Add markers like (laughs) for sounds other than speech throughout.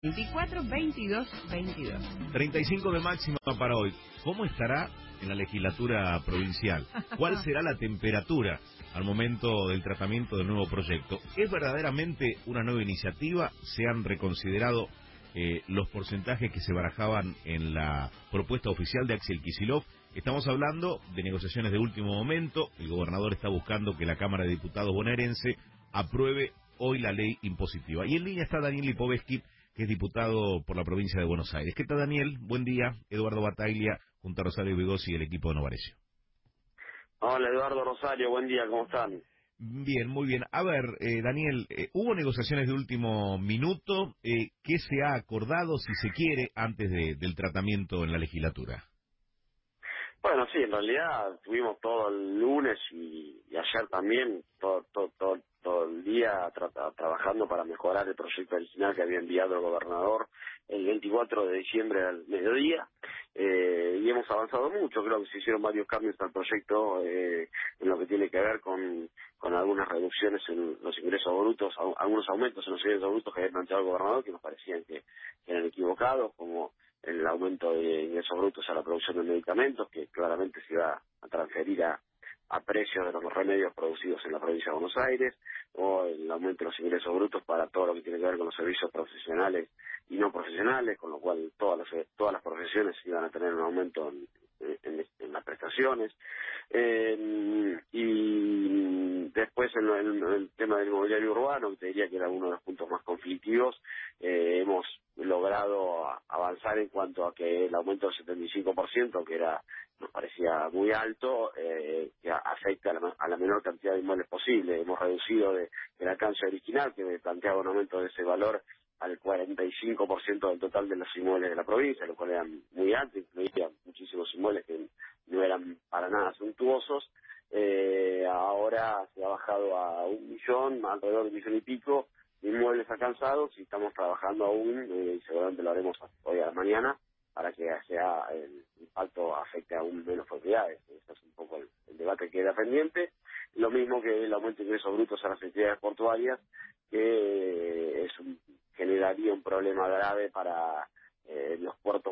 24 22 22. 35 de máxima para hoy. ¿Cómo estará en la legislatura provincial? ¿Cuál (laughs) será la temperatura al momento del tratamiento del nuevo proyecto? ¿Es verdaderamente una nueva iniciativa? ¿Se han reconsiderado eh, los porcentajes que se barajaban en la propuesta oficial de Axel Kisilov? Estamos hablando de negociaciones de último momento. El gobernador está buscando que la Cámara de Diputados bonaerense apruebe hoy la ley impositiva. Y en línea está Daniel Lipovetsky que es diputado por la provincia de Buenos Aires. ¿Qué tal, Daniel? Buen día. Eduardo Bataglia, junto a Rosario Vigosi y el equipo de Novarecio. Hola, Eduardo Rosario. Buen día. ¿Cómo están? Bien, muy bien. A ver, eh, Daniel, eh, ¿hubo negociaciones de último minuto? Eh, ¿Qué se ha acordado, si se quiere, antes del tratamiento en la legislatura? Bueno, sí, en realidad tuvimos todo el lunes y, ayer también, todo, todo, todo, el día trabajando para mejorar el proyecto original que había enviado el gobernador el 24 de diciembre al mediodía. Eh, y hemos avanzado mucho, creo que se hicieron varios cambios al proyecto eh, en lo que tiene que ver con, con algunas reducciones en los ingresos brutos, algunos aumentos en los ingresos brutos que había planteado el gobernador que nos parecían que, eran equivocados, como el aumento de ingresos brutos a la producción de medicamentos, que claramente se iba a transferir a, a precios de los remedios producidos en la provincia de Buenos Aires, o el aumento de los ingresos brutos para todo lo que tiene que ver con los servicios profesionales y no profesionales, con lo cual todas las, todas las profesiones iban a tener un aumento en, las prestaciones. Eh, y después en, el tema del inmobiliario urbano, que te diría que era uno de los puntos más conflictivos, eh, hemos logrado avanzar en cuanto a que el aumento del 75%, que era nos parecía muy alto, eh, que afecta a la, menor cantidad de inmuebles posible. Hemos reducido de, del alcance original, que planteaba un aumento de ese valor, al 45% del total de los inmuebles de la provincia, lo cual era muy alto, incluía muchísimos inmuebles que no eran para nada suntuosos. Eh, ahora se ha bajado a un millón, alrededor de un millón y pico, de inmuebles alcanzados y estamos trabajando aún, eh, seguramente lo haremos hoy a la mañana, para que sea el impacto afecte aún menos propiedades. Ese es un poco el, debate que queda pendiente. Lo mismo que el aumento de ingresos brutos a las entidades portuarias, que es generaría un problema grave para eh, los puertos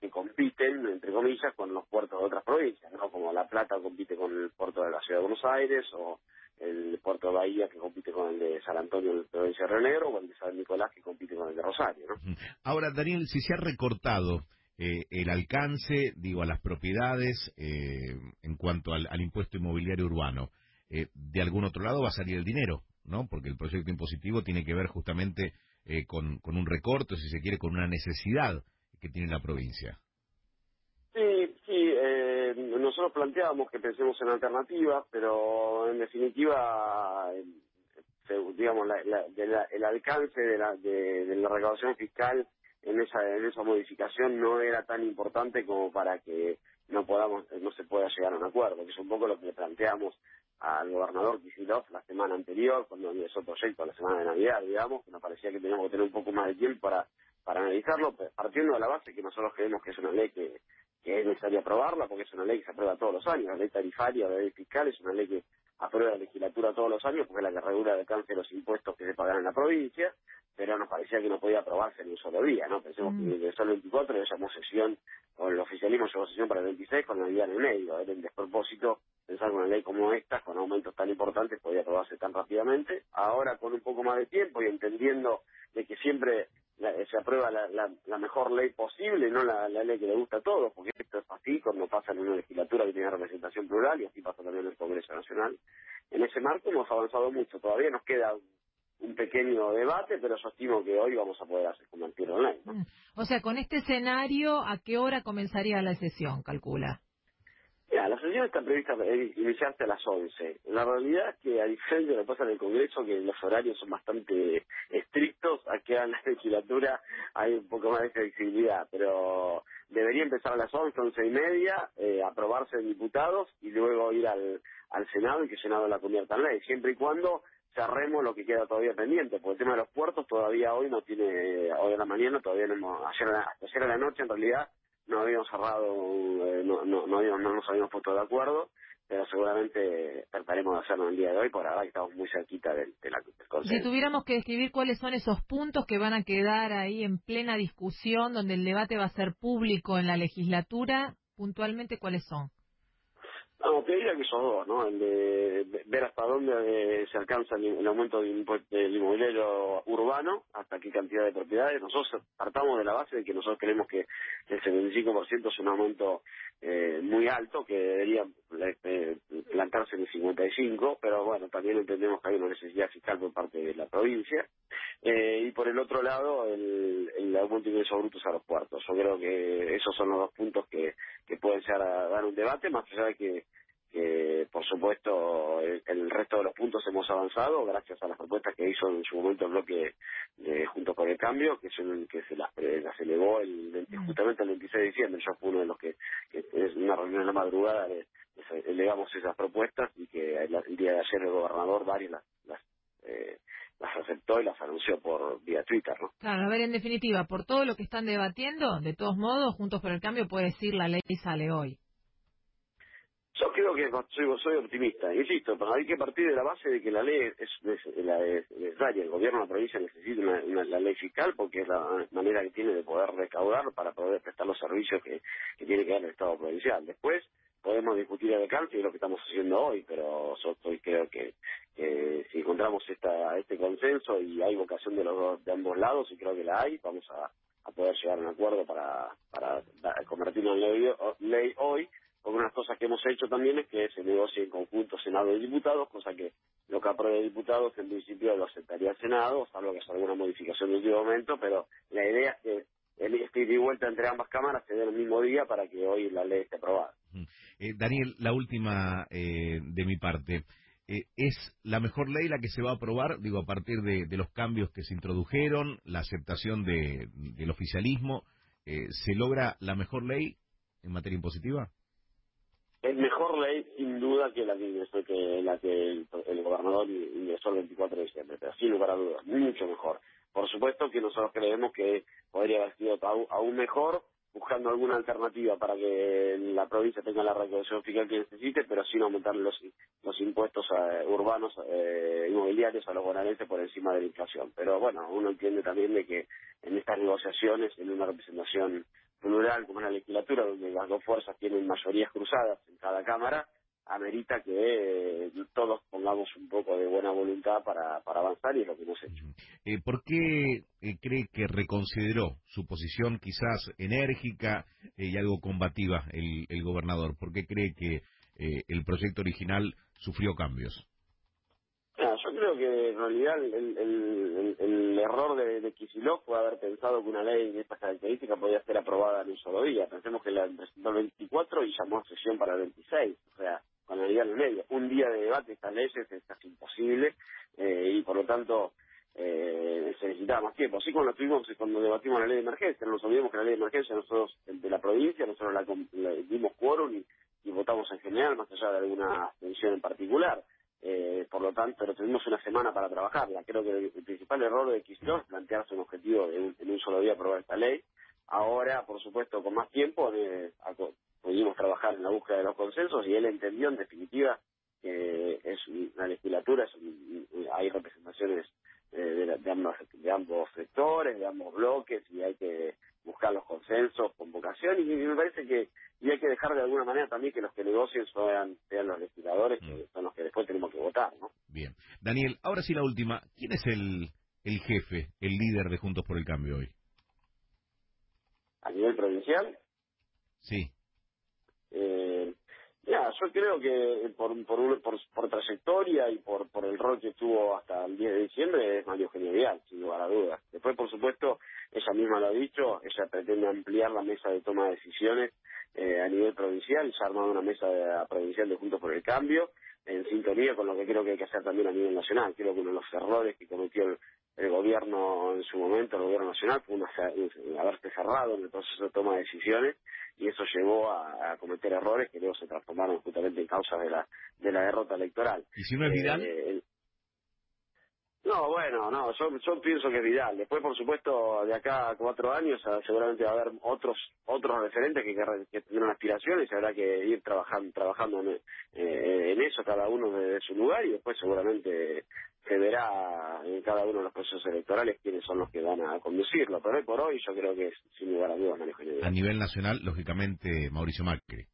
que compiten, entre comillas, con los puertos de otras provincias, ¿no? Como La Plata compite con el puerto de la Ciudad de Buenos Aires o el puerto de Bahía que compite con el de San Antonio en la provincia de Río Negro o el de San Nicolás que compite con el de Rosario. ¿no? Ahora, Daniel, si se ha recortado eh, el alcance, digo, a las propiedades eh, en cuanto al, impuesto inmobiliario urbano, eh, de algún otro lado va a salir el dinero, ¿no? Porque el proyecto impositivo tiene que ver justamente con, con un recorte, si se quiere, con una necesidad que tiene la provincia. Sí, sí, nosotros planteábamos que pensemos en alternativas, pero en definitiva, digamos, el alcance de la, de, la recaudación fiscal en esa, en esa modificación no era tan importante como para que no podamos, no se pueda llegar a un acuerdo, que es un poco lo que planteamos al gobernador Kicillof la semana anterior, cuando empezó el proyecto, la semana de Navidad, digamos, que nos parecía que teníamos que tener un poco más de tiempo para, para analizarlo, partiendo de la base que nosotros creemos que es una ley que, que es necesario aprobarla, porque es una ley que se aprueba todos los años. La ley tarifaria, la ley fiscal, es una ley que aprueba la legislatura todos los años, porque es la que regula el alcance de los impuestos que se pagan en la provincia, pero nos parecía que no podía aprobarse en un solo día, ¿no? Pensemos que ingresó el 24 y llamó sesión, o el oficialismo llevó sesión para el 26 con la día en el medio. Era un despropósito pensar que una ley como esta, con aumentos tan importantes, podía aprobarse tan rápidamente. Ahora, con un poco más de tiempo y entendiendo de que siempre aprueba la, mejor ley posible, no la, ley que le gusta a todos, porque esto es así cuando pasa en una legislatura que tiene representación plural y así pasa también en el Congreso Nacional. En ese marco hemos avanzado mucho, todavía nos queda un pequeño debate, pero yo estimo que hoy vamos a poder hacer convertirlo online. Mm. O sea, con este escenario, ¿a qué hora comenzaría la sesión, calcula? La sesión está prevista iniciarse a las 11. La realidad es que, a diferencia de lo que pasa en el Congreso, que los horarios son bastante estrictos, aquí en la legislatura hay un poco más de flexibilidad, pero debería empezar a las 11, 11 y media, eh, aprobarse en diputados y luego ir al, al Senado y que el Senado la convierta en ley, siempre y cuando cerremos lo que queda todavía pendiente, porque el tema de los puertos todavía hoy no tiene, hoy en la mañana todavía no hemos, ayer, ayer a la noche en realidad no habíamos cerrado, eh, no, no, no, no nos habíamos puesto de acuerdo, pero seguramente trataremos de hacerlo el día de hoy, por ahora estamos muy cerquita del, de la, Si tuviéramos que describir cuáles son esos puntos que van a quedar ahí en plena discusión, donde el debate va a ser público en la legislatura, puntualmente, ¿cuáles son? No, te diría que son dos, ¿no? El de ver hasta dónde eh, se alcanza el, aumento del, inmobiliario urbano, hasta qué cantidad de propiedades. Nosotros partamos de la base de que nosotros creemos que el 75% es un aumento eh, muy alto, que debería eh, plantarse en el 55%, pero bueno, también entendemos que hay una necesidad fiscal por parte de la provincia. Y por el otro lado, el, el aumento de ingresos brutos a los puertos. Yo creo que esos son los dos puntos que, que pueden ser a dar un debate, más allá de que que por supuesto el, el, resto de los puntos hemos avanzado gracias a las propuestas que hizo en su momento el bloque de Junto con el Cambio, que, son, que se las, las elevó el, mm. justamente el 26 de diciembre. Yo fui uno de los que, que en una reunión en la madrugada le, elevamos esas propuestas y que el, día de ayer el gobernador varias las, las, eh, las aceptó y las anunció por vía Twitter. ¿no? Claro, a ver, en definitiva, por todo lo que están debatiendo, de todos modos, Juntos por el Cambio puede decir la ley sale hoy. Yo creo que soy, soy optimista, insisto, pero hay que partir de la base de que la ley es, necesaria, el gobierno de la provincia necesita una, la ley fiscal porque es la manera que tiene de poder recaudar para poder prestar los servicios que, tiene que dar el Estado provincial. Después podemos discutir el alcance y lo que estamos haciendo hoy, pero yo estoy, creo que, si encontramos esta, este consenso y hay vocación de los de ambos lados, y creo que la hay, vamos a, poder llegar a un acuerdo para, para convertirlo en ley hoy. Porque unas cosas que hemos hecho también es que se negocie en conjunto Senado y diputados, cosa que lo que apruebe el diputado, en principio lo aceptaría el Senado, salvo que sea alguna modificación en último momento, pero la idea es que el este y vuelta entre ambas cámaras se dé el mismo día para que hoy la ley esté aprobada. Eh, Daniel, la última eh, de mi parte. Eh, ¿Es la mejor ley la que se va a aprobar, digo, a partir de, los cambios que se introdujeron, la aceptación de, del oficialismo? ¿Se logra la mejor ley en materia impositiva? es mejor ley sin duda que la que, que, la que el, gobernador ingresó el 24 de diciembre, pero sin lugar a dudas, mucho mejor. Por supuesto que nosotros creemos que podría haber sido aún mejor, buscando alguna alternativa para que la provincia tenga la recaudación fiscal que necesite, pero sin aumentar los, los impuestos eh, urbanos eh, inmobiliarios a los bonaerenses por encima de la inflación. Pero bueno, uno entiende también de que en estas negociaciones, en una representación plural como en la legislatura, donde las dos fuerzas tienen mayorías cruzadas en cada Cámara, amerita que eh, todos pongamos un poco de buena voluntad para, para avanzar y es lo que hemos hecho. Eh, ¿Por qué eh, cree que reconsideró su posición quizás enérgica y algo combativa el, el gobernador? ¿Por qué cree que el proyecto original sufrió cambios? yo creo que en realidad el, error de, de fue haber pensado que una ley de estas características podía ser aprobada en un solo día. Pensemos que la presentó el 24 y llamó a sesión para el 26. O sea, con el día en medio. Un día de debate de estas leyes es casi imposible eh, y por lo tanto eh, se necesitaba más tiempo. Así como lo tuvimos cuando debatimos la ley de emergencia. No nos olvidemos que la ley de emergencia nosotros, de la provincia, nosotros la, dimos quórum y, y votamos en general, más allá de alguna abstención en particular. Eh, por lo tanto, pero tuvimos una semana para trabajarla. Creo que el, principal error de Kicillof es plantearse un objetivo en un solo día aprobar esta ley. Ahora, por supuesto, con más tiempo eh, pudimos trabajar en la búsqueda de los consensos y él entendió, en definitiva, que es una legislatura, hay representaciones eh, de, ambos, de ambos sectores, de ambos bloques y hay que buscar los consensos, convocación y, me parece que y hay que dejar de alguna manera también que los que negocien sean, sean los legisladores, que mm. son los que después tenemos que votar, ¿no? Bien. Daniel, ahora sí la última. ¿Quién es el, el jefe, el líder de Juntos por el Cambio hoy? ¿A nivel provincial? Sí. Eh, ya, yo creo que por, por, por, trayectoria y por, por el rol que tuvo hasta el 10 de diciembre es Mario Genial, sin lugar a dudas. Después, por supuesto, ella misma lo ha dicho, ella pretende ampliar la mesa de toma de decisiones eh, a nivel provincial, se ha armado una mesa provincial de Juntos por el Cambio, en sintonía con lo que creo que hay que hacer también a nivel nacional. Creo que uno de los errores que cometió el, gobierno en su momento, el gobierno nacional, fue una, haberse cerrado en el proceso de toma de decisiones y eso llevó a, cometer errores que luego se transformaron justamente en causa de la de la derrota electoral. ¿Y si no es Vidal? Eh, No, bueno, no, yo, yo pienso que es Vidal. Después, por supuesto, de acá a cuatro años ah, seguramente va a haber otros otros referentes que, que, tendrán aspiraciones y habrá que ir trabajando trabajando en, eh, en eso cada uno desde su lugar y después seguramente se verá en cada uno de los procesos electorales quiénes son los que van a conducirlo. Pero hoy por hoy yo creo que es sin lugar a dudas manejo A nivel nacional, lógicamente, Mauricio Macri.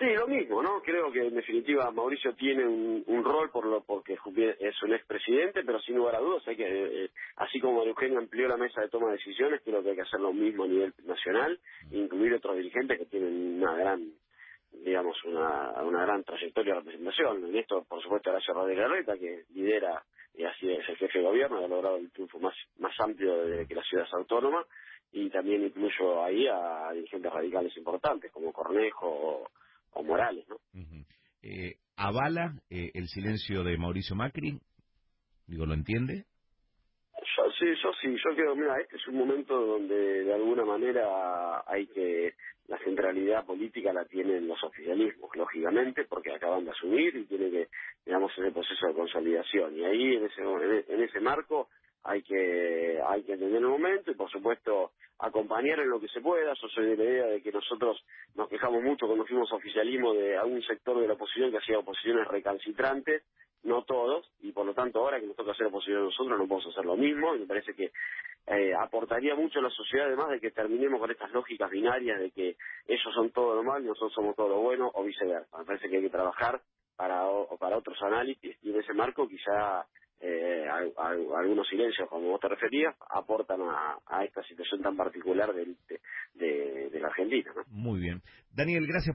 Sí, lo mismo, ¿no? Creo que en definitiva Mauricio tiene un, rol por lo porque es un expresidente, pero sin lugar a dudas hay que, eh, así como Eugenio amplió la mesa de toma de decisiones, creo que hay que hacer lo mismo a nivel nacional, incluir otros dirigentes que tienen una gran, digamos, una, una gran trayectoria de representación. En esto, por supuesto, Horacio Rodríguez Larreta, que lidera y así es el jefe de gobierno, ha logrado el triunfo más, más amplio de que la ciudad es autónoma, y también incluyo ahí a dirigentes radicales importantes como Cornejo o Morales, ¿no? eh, ¿Avala eh, el silencio de Mauricio Macri? Digo, ¿lo entiende? Sí, yo sí, yo creo, mira, este es un momento donde de alguna manera hay que, la centralidad política la tienen los oficialismos, lógicamente, porque acaban de asumir y tiene que, digamos, en el proceso de consolidación. Y ahí, en ese, en ese marco, hay que, hay que entender el momento y, por supuesto, acompañar en lo que se pueda. Yo soy de la idea de que nosotros nos quejamos mucho cuando fuimos oficialismo de algún sector de la oposición que hacía oposiciones recalcitrantes, no todos, y por lo tanto ahora que nos toca hacer oposición nosotros no podemos hacer lo mismo, y me parece que eh, aportaría mucho a la sociedad además de que terminemos con estas lógicas binarias de que ellos son todo lo malo y nosotros somos todo lo bueno, o viceversa. Me parece que hay que trabajar para, para otros análisis, y en ese marco quizá eh, algunos silencios, como vos te referías, aportan a, esta situación tan particular de, de, la Argentina. Muy bien. Daniel, gracias